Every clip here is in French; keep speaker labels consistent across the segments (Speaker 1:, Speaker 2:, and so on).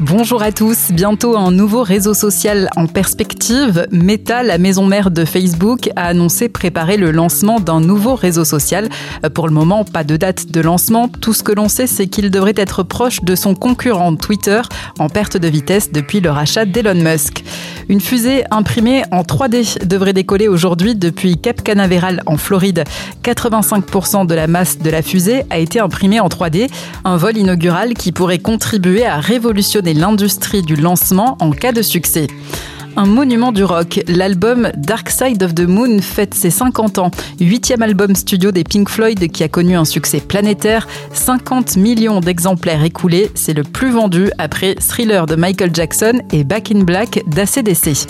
Speaker 1: Bonjour à tous, bientôt un nouveau réseau social en perspective. Meta, la maison mère de Facebook, a annoncé préparer le lancement d'un nouveau réseau social. Pour le moment, pas de date de lancement. Tout ce que l'on sait, c'est qu'il devrait être proche de son concurrent Twitter, en perte de vitesse depuis le rachat d'Elon Musk. Une fusée imprimée en 3D devrait décoller aujourd'hui depuis Cap Canaveral en Floride. 85% de la masse de la fusée a été imprimée en 3D, un vol inaugural qui pourrait contribuer à révolutionner l'industrie du lancement en cas de succès un monument du rock. L'album Dark Side of the Moon fête ses 50 ans. Huitième album studio des Pink Floyd qui a connu un succès planétaire. 50 millions d'exemplaires écoulés. C'est le plus vendu après Thriller de Michael Jackson et Back in Black d'ACDC.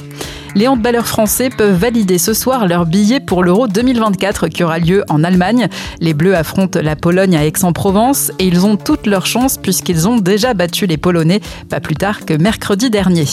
Speaker 1: Les handballeurs français peuvent valider ce soir leur billet pour l'Euro 2024 qui aura lieu en Allemagne. Les Bleus affrontent la Pologne à Aix-en-Provence et ils ont toutes leurs chances puisqu'ils ont déjà battu les Polonais pas plus tard que mercredi dernier.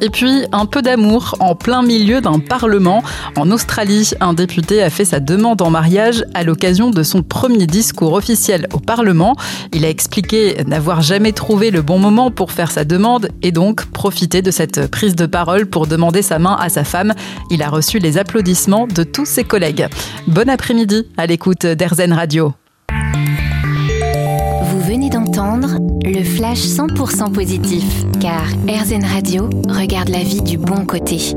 Speaker 1: Et puis, un peu d'amour en plein milieu d'un parlement. En Australie, un député a fait sa demande en mariage à l'occasion de son premier discours officiel au Parlement. Il a expliqué n'avoir jamais trouvé le bon moment pour faire sa demande et donc profiter de cette prise de parole pour demander sa main à sa femme. Il a reçu les applaudissements de tous ses collègues. Bon après-midi à l'écoute d'Airzen Radio.
Speaker 2: Vous venez d'entendre le flash 100% positif, car RZN Radio regarde la vie du bon côté.